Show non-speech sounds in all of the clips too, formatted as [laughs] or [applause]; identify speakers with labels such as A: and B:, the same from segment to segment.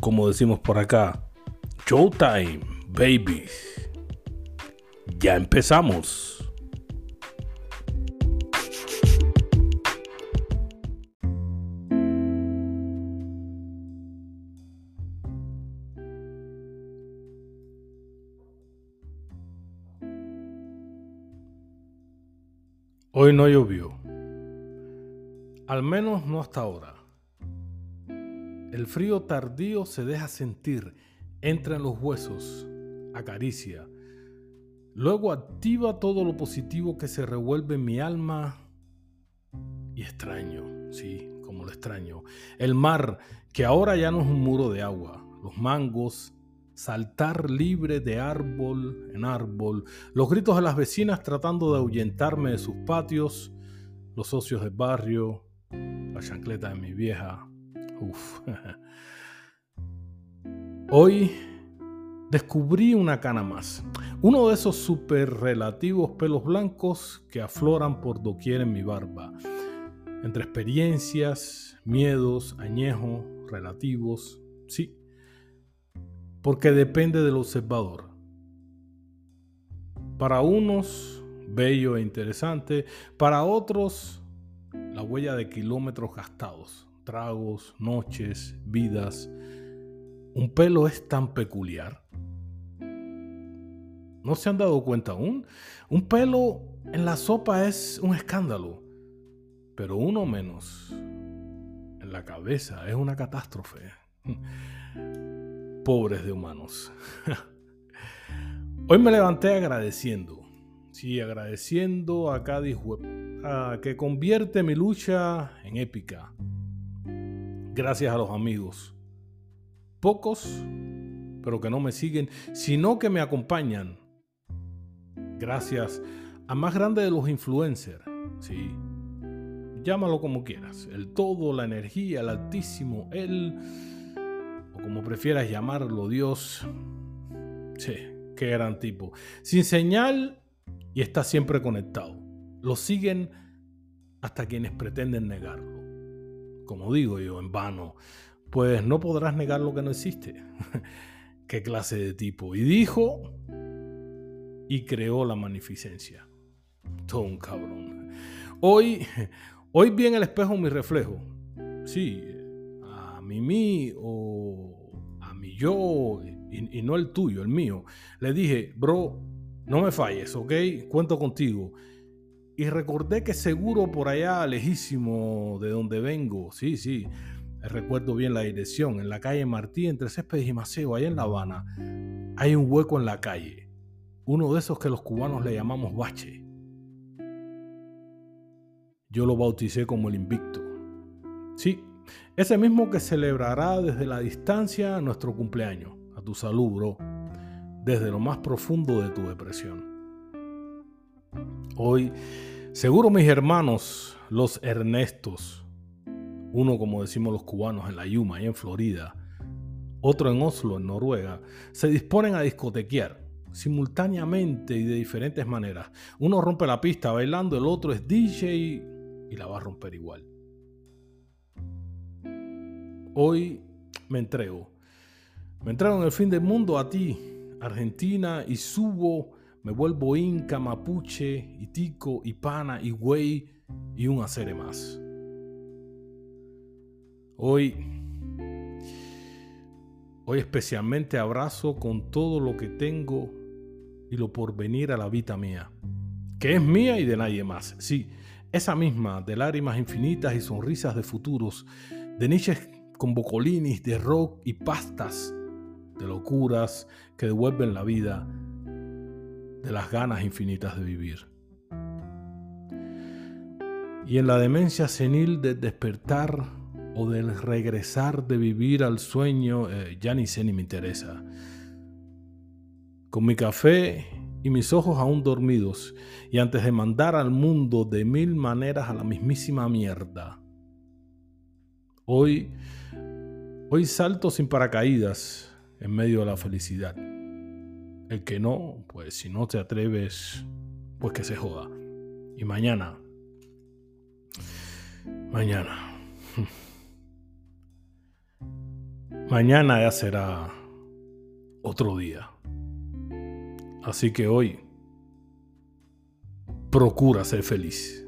A: como decimos por acá, Showtime, baby. Ya empezamos. Hoy no llovió. Al menos no hasta ahora. El frío tardío se deja sentir, entra en los huesos, acaricia. Luego activa todo lo positivo que se revuelve en mi alma. Y extraño, sí, como lo extraño. El mar, que ahora ya no es un muro de agua, los mangos, saltar libre de árbol en árbol, los gritos de las vecinas tratando de ahuyentarme de sus patios, los socios del barrio, la chancleta de mi vieja, Hoy descubrí una cana más. Uno de esos super relativos pelos blancos que afloran por doquier en mi barba. Entre experiencias, miedos, añejos, relativos, sí. Porque depende del observador. Para unos, bello e interesante. Para otros, la huella de kilómetros gastados tragos, noches, vidas. Un pelo es tan peculiar. ¿No se han dado cuenta aún? Un pelo en la sopa es un escándalo, pero uno menos en la cabeza es una catástrofe. Pobres de humanos. [laughs] Hoy me levanté agradeciendo. Sí, agradeciendo a Cádiz a que convierte mi lucha en épica gracias a los amigos. Pocos, pero que no me siguen, sino que me acompañan. Gracias a más grande de los influencers. Sí. Llámalo como quieras. El todo, la energía, el altísimo, el... O como prefieras llamarlo, Dios. Sí, qué gran tipo. Sin señal y está siempre conectado. Lo siguen hasta quienes pretenden negarlo como digo yo, en vano, pues no podrás negar lo que no existe. [laughs] ¿Qué clase de tipo? Y dijo y creó la magnificencia. Todo un cabrón. Hoy, hoy vi en el espejo mi reflejo. Sí, a mí o a mi yo, y, y no el tuyo, el mío. Le dije, bro, no me falles, ¿ok? Cuento contigo. Y recordé que seguro por allá, lejísimo de donde vengo, sí, sí, recuerdo bien la dirección, en la calle Martí, entre Céspedes y Maceo, allá en La Habana, hay un hueco en la calle, uno de esos que los cubanos le llamamos bache. Yo lo bauticé como el invicto. Sí, ese mismo que celebrará desde la distancia nuestro cumpleaños. A tu salud, bro. Desde lo más profundo de tu depresión. Hoy, seguro mis hermanos, los Ernestos, uno como decimos los cubanos en la Yuma y en Florida, otro en Oslo, en Noruega, se disponen a discotequear simultáneamente y de diferentes maneras. Uno rompe la pista bailando, el otro es DJ y la va a romper igual. Hoy me entrego. Me entrego en el fin del mundo a ti, Argentina, y subo me vuelvo inca, mapuche, itico, ipana, güey y un acere más. Hoy, hoy especialmente abrazo con todo lo que tengo y lo por venir a la vida mía, que es mía y de nadie más. Sí, esa misma de lágrimas infinitas y sonrisas de futuros, de niches con bocolinis, de rock y pastas, de locuras que devuelven la vida de las ganas infinitas de vivir. Y en la demencia senil de despertar o del regresar de vivir al sueño, eh, ya ni sé ni me interesa. Con mi café y mis ojos aún dormidos, y antes de mandar al mundo de mil maneras a la mismísima mierda. Hoy, hoy salto sin paracaídas en medio de la felicidad. El que no, pues si no te atreves, pues que se joda. Y mañana, mañana, [laughs] mañana ya será otro día. Así que hoy, procura ser feliz.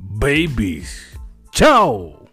A: babies. Ciao.